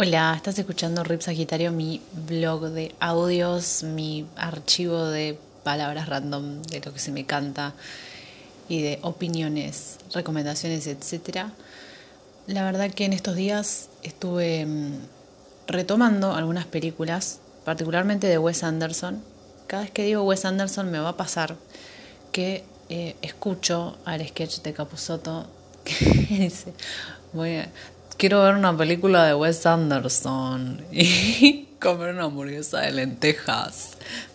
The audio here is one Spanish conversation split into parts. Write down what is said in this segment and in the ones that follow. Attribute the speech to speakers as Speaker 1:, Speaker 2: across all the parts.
Speaker 1: Hola, estás escuchando Rip Sagitario, mi blog de audios, mi archivo de palabras random, de lo que se me canta y de opiniones, recomendaciones, etc. La verdad que en estos días estuve mm, retomando algunas películas, particularmente de Wes Anderson. Cada vez que digo Wes Anderson me va a pasar que eh, escucho al sketch de Capusotto que dice, voy a, quiero ver una película de Wes Anderson y comer una hamburguesa de lentejas.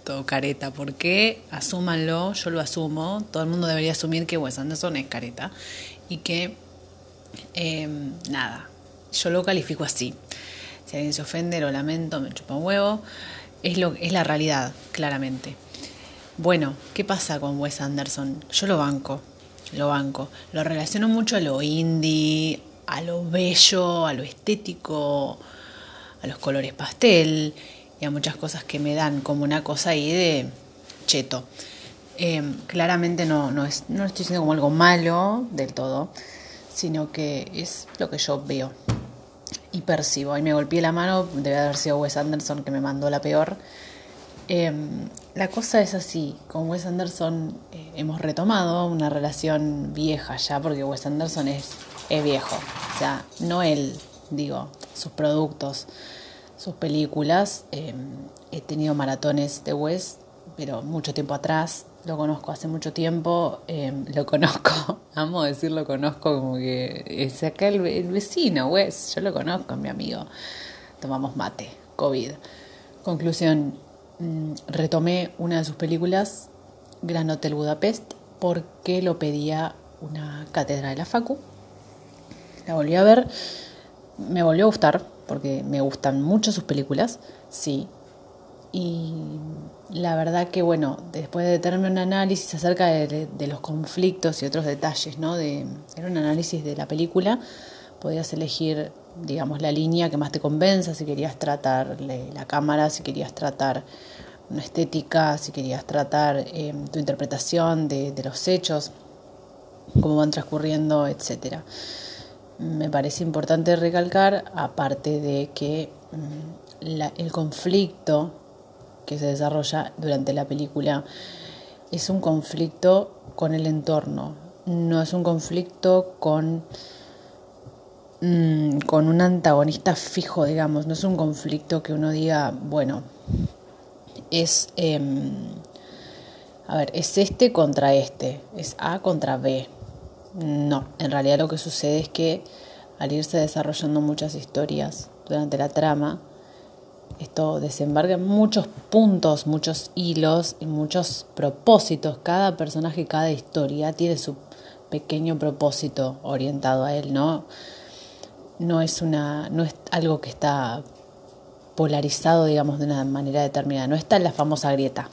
Speaker 1: Todo careta. ¿Por qué? Asúmanlo, yo lo asumo. Todo el mundo debería asumir que Wes Anderson es careta. Y que, em, nada, yo lo califico así. Si alguien se ofende, lo lamento, me chupa un huevo. Es, lo, es la realidad, claramente. Bueno, ¿qué pasa con Wes Anderson? Yo lo banco, lo banco. Lo relaciono mucho a lo indie, a lo bello, a lo estético, a los colores pastel y a muchas cosas que me dan como una cosa ahí de cheto. Em, claramente no, no, es, no estoy diciendo como algo malo del todo, sino que es lo que yo veo y percibo. Ahí me golpeé la mano, debe haber sido Wes Anderson que me mandó la peor. Em, la cosa es así, con Wes Anderson eh, hemos retomado una relación vieja ya, porque Wes Anderson es es viejo. O sea, no él, digo, sus productos, sus películas. Em, he tenido maratones de Wes, pero mucho tiempo atrás. Lo conozco hace mucho tiempo, em, lo conozco, amo decir lo conozco como que es acá el, vecino, Wes, yo lo conozco, mi amigo. Tomamos mate, COVID. Conclusión, mm, retomé una de sus películas, Gran Hotel Budapest, porque lo pedía una cátedra de la Facu la volví a ver, me volvió a gustar, porque me gustan mucho sus películas, sí. Y la verdad que, bueno, después de tenerme un análisis acerca de, los conflictos y otros detalles, ¿no? De, era un análisis de la película, podías elegir, digamos, la línea que más te convenza, si querías tratar la cámara, si querías tratar una estética, si querías tratar eh, tu interpretación de, de los hechos, cómo van transcurriendo, etcétera me parece importante recalcar, aparte de que mm, el conflicto que se desarrolla durante la película es un conflicto con el entorno, no es un conflicto con, mm, con un antagonista fijo, digamos, no es un conflicto que uno diga, bueno, es, em, a ver, es este contra este, es A contra B, no, en realidad lo que sucede es que al irse desarrollando muchas historias durante la trama, esto desembarca muchos puntos, muchos hilos y muchos propósitos. Cada personaje, cada historia tiene su pequeño propósito orientado a él, ¿no? No es una, no es algo que está polarizado, digamos, de una manera determinada. No está en la famosa grieta.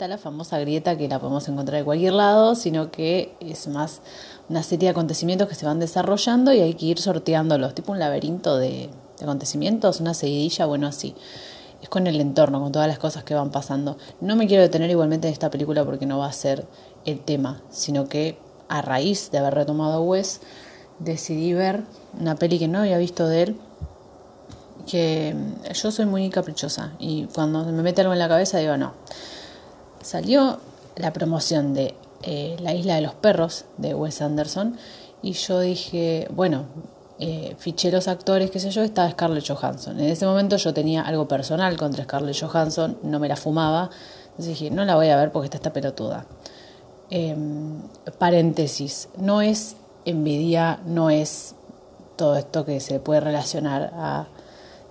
Speaker 1: Está la famosa grieta que la podemos encontrar de cualquier lado, sino que es más una serie de acontecimientos que se van desarrollando y hay que ir sorteándolos, tipo un laberinto de, acontecimientos, una seguidilla, bueno, así. Es con el entorno, con todas las cosas que van pasando. No me quiero detener igualmente en esta película porque no va a ser el tema, sino que a raíz de haber retomado Wes, decidí ver una peli que no había visto de él, que yo soy muy caprichosa y cuando me mete algo en la cabeza digo no, salió la promoción de eh, La isla de los perros de Wes Anderson y yo dije, bueno, eh, fiché los actores, qué sé yo, estaba Scarlett Johansson. En ese momento yo tenía algo personal contra Scarlett Johansson, no me la fumaba, entonces dije, no la voy a ver porque está esta pelotuda. Em, paréntesis, no es envidia, no es todo esto que se puede relacionar a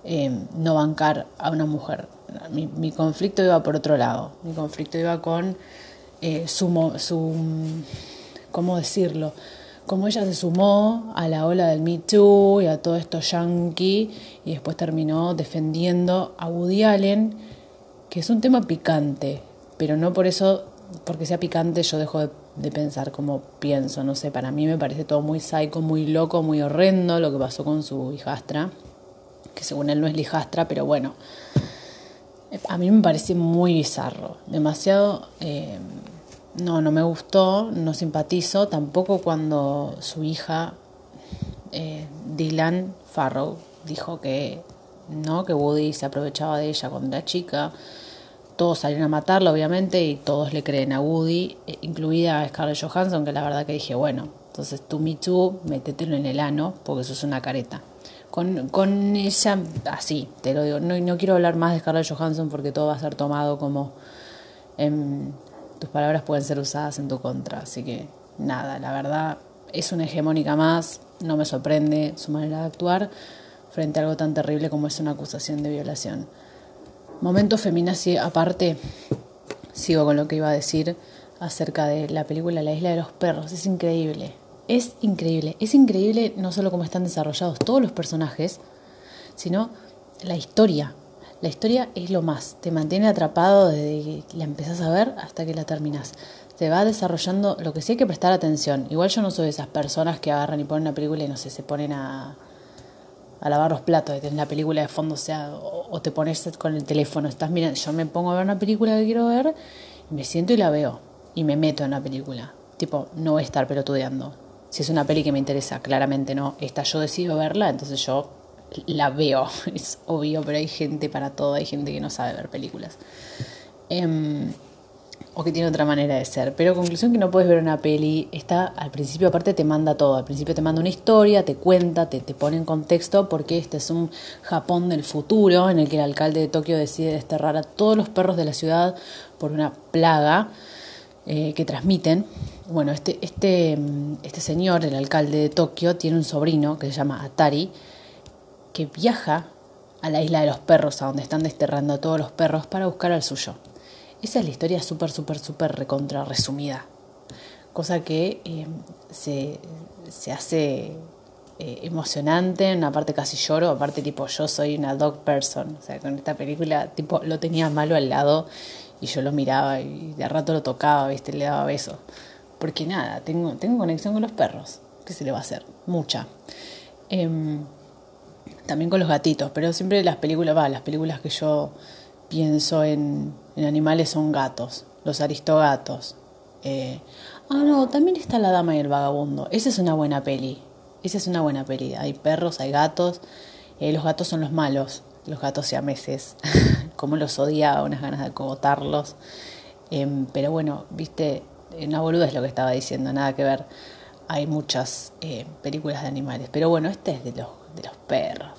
Speaker 1: em, no bancar a una mujer mi, conflicto iba por otro lado. Mi conflicto iba con eh, su, su, ¿cómo decirlo? Como ella se sumó a la ola del Me Too y a todo esto yankee y después terminó defendiendo a Woody Allen, que es un tema picante, pero no por eso, porque sea picante, yo dejo de, pensar como pienso. No sé, para mí me parece todo muy psycho, muy loco, muy horrendo lo que pasó con su hijastra, que según él no es hijastra, pero bueno a mí me parece muy bizarro, demasiado... Eh, no, no me gustó, no simpatizo, tampoco cuando su hija, eh, Dylan Farrow, dijo que no, que Woody se aprovechaba de ella cuando era chica. Todos salieron a matarla, obviamente, y todos le creen a Woody, eh, incluida a Scarlett Johansson, que la verdad que dije, bueno, entonces tú, Me Too, métetelo en el ano, porque eso es una careta. Con, con ella, así, te lo digo, no, no quiero hablar más de Scarlett Johansson porque todo va a ser tomado como em, tus palabras pueden ser usadas en tu contra. Así que nada, la verdad es una hegemónica más, no me sorprende su manera de actuar frente a algo tan terrible como es una acusación de violación. Momento feminazi aparte, sigo con lo que iba a decir acerca de la película La isla de los perros, es increíble. Es increíble, es increíble no solo cómo están desarrollados todos los personajes, sino la historia. La historia es lo más, te mantiene atrapado desde que la empezás a ver hasta que la terminas. Te va desarrollando, lo que sí hay que prestar atención. Igual yo no soy de esas personas que agarran y ponen una película y no sé, se ponen a, a lavar los platos, y tenés la película de fondo, o sea, o, te pones con el teléfono, estás mirando, yo me pongo a ver una película que quiero ver, y me siento y la veo, y me meto en la película. Tipo, no voy a estar pelotudeando. Si es una peli que me interesa, claramente no. Esta yo decido verla, entonces yo la veo, es obvio, pero hay gente para todo, hay gente que no sabe ver películas. Em, o que tiene otra manera de ser. Pero conclusión que no puedes ver una peli, está al principio aparte te manda todo, al principio te manda una historia, te cuenta, te, te pone en contexto porque este es un Japón del futuro en el que el alcalde de Tokio decide desterrar a todos los perros de la ciudad por una plaga eh, que transmiten. Bueno, este, este, este señor, el alcalde de Tokio, tiene un sobrino que se llama Atari, que viaja a la isla de los perros, a donde están desterrando a todos los perros, para buscar al suyo. Esa es la historia súper, súper, súper recontra resumida. Cosa que eh, se, se, hace eh, emocionante, en una parte casi lloro, aparte tipo yo soy una dog person, o sea, con esta película tipo lo tenía malo al lado y yo lo miraba y de rato lo tocaba, viste, le daba besos. Porque nada, tengo, tengo conexión con los perros. ¿Qué se le va a hacer? Mucha. Em, también con los gatitos, pero siempre las películas, va, las películas que yo pienso en, animales son gatos, los aristogatos. Eh, ah, no, también está La Dama y el Vagabundo. Esa es una buena peli. Esa es una buena peli. Hay perros, hay gatos. Eh, los gatos son los malos. Los gatos siameses. Como los odiaba, unas ganas de acogotarlos. Em, pero bueno, viste, una boluda es lo que estaba diciendo, nada que ver. Hay muchas eh, películas de animales. Pero bueno, este es de los, de los perros.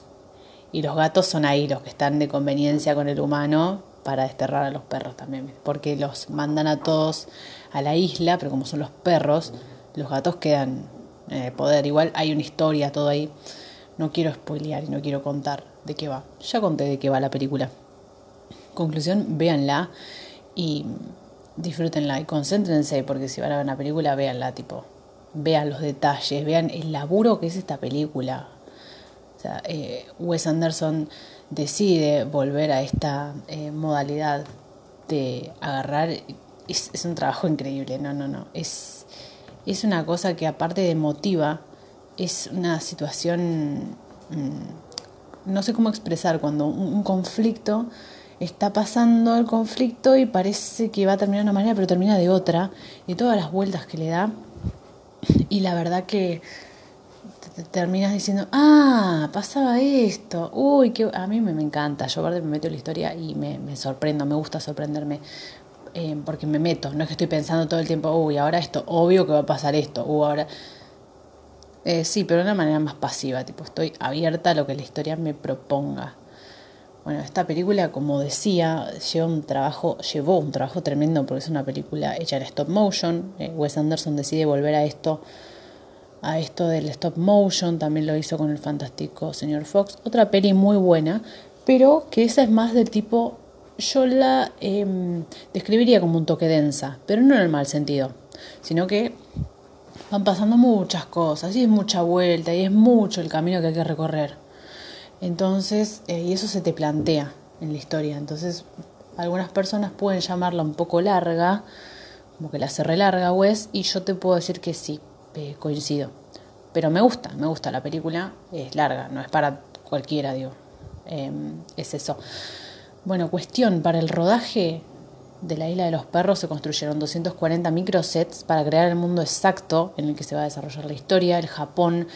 Speaker 1: Y los gatos son ahí los que están de conveniencia con el humano para desterrar a los perros también. Porque los mandan a todos a la isla, pero como son los perros, los gatos quedan en el poder. Igual hay una historia, todo ahí. No quiero spoilear y no quiero contar de qué va. Ya conté de qué va la película. Conclusión, véanla y disfrútenla y concéntrense porque si van a ver una película, véanla, tipo, vean los detalles, vean el laburo que es esta película. O sea, eh, Wes Anderson decide volver a esta eh, modalidad de agarrar. Es, es, un trabajo increíble, no, no, no. Es, es una cosa que aparte de motiva, es una situación, mm, no sé cómo expresar, cuando un, conflicto está pasando el conflicto y parece que va a terminar de una manera, pero termina de otra, y todas las vueltas que le da. Y la verdad que terminas diciendo, ah, pasaba esto, uy, que a mí me, encanta, yo me meto en la historia y me, me sorprendo, me gusta sorprenderme, eh, porque me meto, no es que estoy pensando todo el tiempo, uy, ahora esto, obvio que va a pasar esto, uy, ahora... Eh, sí, pero de una manera más pasiva, tipo, estoy abierta a lo que la historia me proponga. Bueno, esta película, como decía, lleva un trabajo, llevó un trabajo tremendo porque es una película hecha en stop motion. Eh, Wes Anderson decide volver a esto a esto del stop motion, también lo hizo con el fantástico señor Fox. Otra peli muy buena, pero que esa es más del tipo, yo la em, describiría como un toque densa, pero no en el mal sentido, sino que van pasando muchas cosas y es mucha vuelta y es mucho el camino que hay que recorrer. Entonces, eh, y eso se te plantea en la historia. Entonces, algunas personas pueden llamarla un poco larga, como que la hace larga, Wes, y yo te puedo decir que sí, eh, coincido. Pero me gusta, me gusta la película, es larga, no es para cualquiera, digo. Em, es eso. Bueno, cuestión, para el rodaje de la isla de los perros se construyeron 240 microsets para crear el mundo exacto en el que se va a desarrollar la historia. El Japón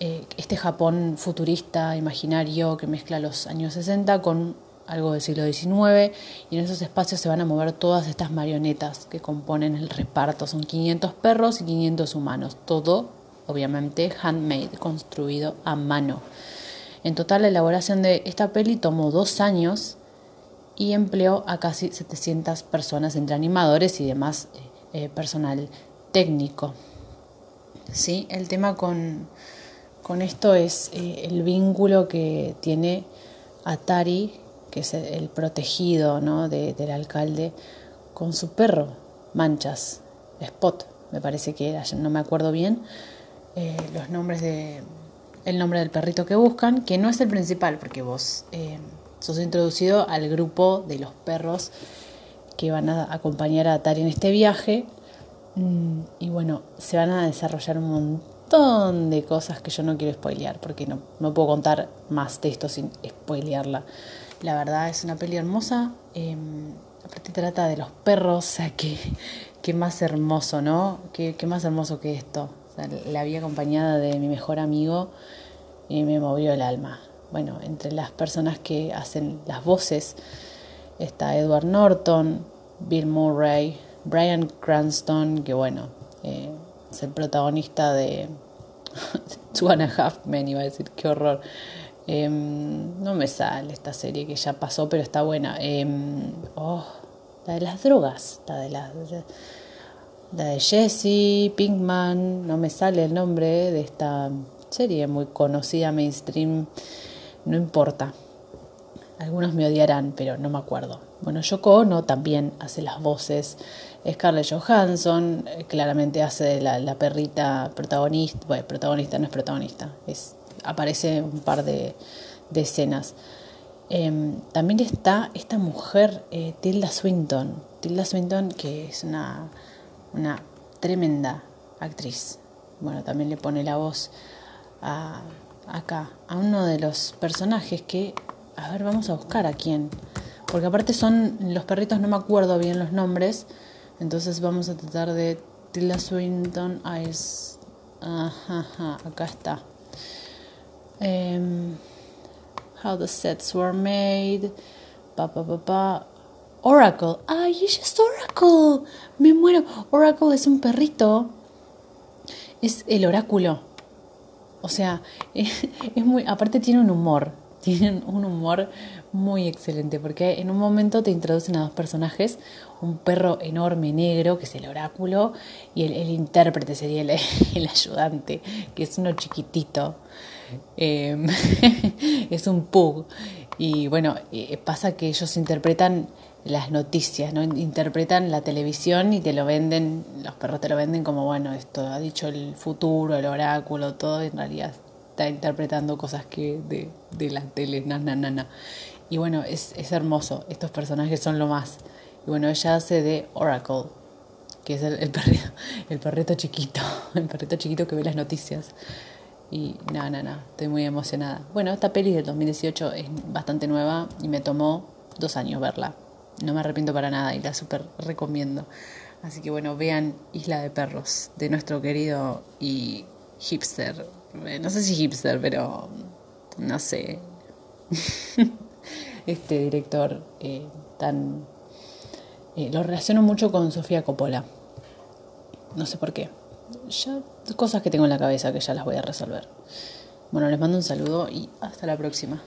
Speaker 1: eh, este Japón futurista, imaginario, que mezcla los años 60 con algo del siglo XIX, y en esos espacios se van a mover todas estas marionetas que componen el reparto. Son 500 perros y 500 humanos, todo obviamente handmade, construido a mano. En total la elaboración de esta peli tomó dos años y empleó a casi 700 personas entre animadores y demás eh, personal técnico. ¿Sí? El tema con, con esto es eh, el vínculo que tiene Atari, que es el, protegido ¿no? del alcalde, con su perro, Manchas, Spot, me parece que era, no me acuerdo bien eh, los nombres de el nombre del perrito que buscan, que no es el principal, porque vos eh, sos introducido al grupo de los perros que van a acompañar a Atari en este viaje. Mm, y bueno, se van a desarrollar un de cosas que yo no quiero spoilear, porque no, no puedo contar más de esto sin spoilearla. La verdad es una peli hermosa. Eh, aparte trata de los perros, o sea, que, que más hermoso, ¿no? Qué, qué más hermoso que esto la vi acompañada de mi mejor amigo y me movió el alma. Bueno, entre las personas que hacen las voces está Edward Norton, Bill Murray, Brian Cranston, que bueno, el protagonista de Two and a Half Men, iba a decir, qué horror. Em, no me sale esta serie que ya pasó, pero está buena. Em, oh, la de las drogas, la de las la de Jesse Pinkman, no me sale el nombre de esta serie muy conocida, mainstream, no importa. Algunos me odiarán, pero no me acuerdo. Bueno, Yoko Ono también hace las voces. Scarlett Johansson eh, claramente hace la, la perrita protagonista. Bueno, protagonista no es protagonista, es, aparece un par de, escenas. Em, también está esta mujer, eh, Tilda Swinton. Tilda Swinton, que es una una tremenda actriz. Bueno, también le pone la voz a, acá, a uno de los personajes que, a ver, vamos a buscar a quién. Porque aparte son los perritos, no me acuerdo bien los nombres. Entonces vamos a tratar de Tilda Swinton Ice. Ajá, acá está. Em, how the sets were made. Pa, pa, pa, pa. Oracle. ¡Ay, ella es Oracle! Me muero. Oracle es un perrito. Es el oráculo. O sea, es, muy. Aparte, tiene un humor. Tienen un humor muy excelente. Porque en un momento te introducen a dos personajes: un perro enorme negro, que es el oráculo, y el, intérprete sería el, el, ayudante, que es uno chiquitito. Em, es un pug. Y bueno, eh, pasa que ellos interpretan las noticias, ¿no? Interpretan la televisión y te lo venden, los perros te lo venden como, bueno, esto ha dicho el futuro, el oráculo, todo, en realidad interpretando cosas que de, de la tele, na, na, na, Y bueno, es, es hermoso, estos personajes son lo más. Y bueno, ella hace de Oracle, que es el, el, perrito, el perrito chiquito, el perrito chiquito que ve las noticias. Y nada, nada, nada, estoy muy emocionada. Bueno, esta peli del 2018 es bastante nueva y me tomó dos años verla no me arrepiento para nada y la súper recomiendo. Así que bueno, vean Isla de Perros de nuestro querido y hipster, no sé si hipster, pero no sé, este director eh, tan... Eh, lo relaciono mucho con Sofía Coppola. No sé por qué. Ya cosas que tengo en la cabeza que ya las voy a resolver. Bueno, les mando un saludo y hasta la próxima.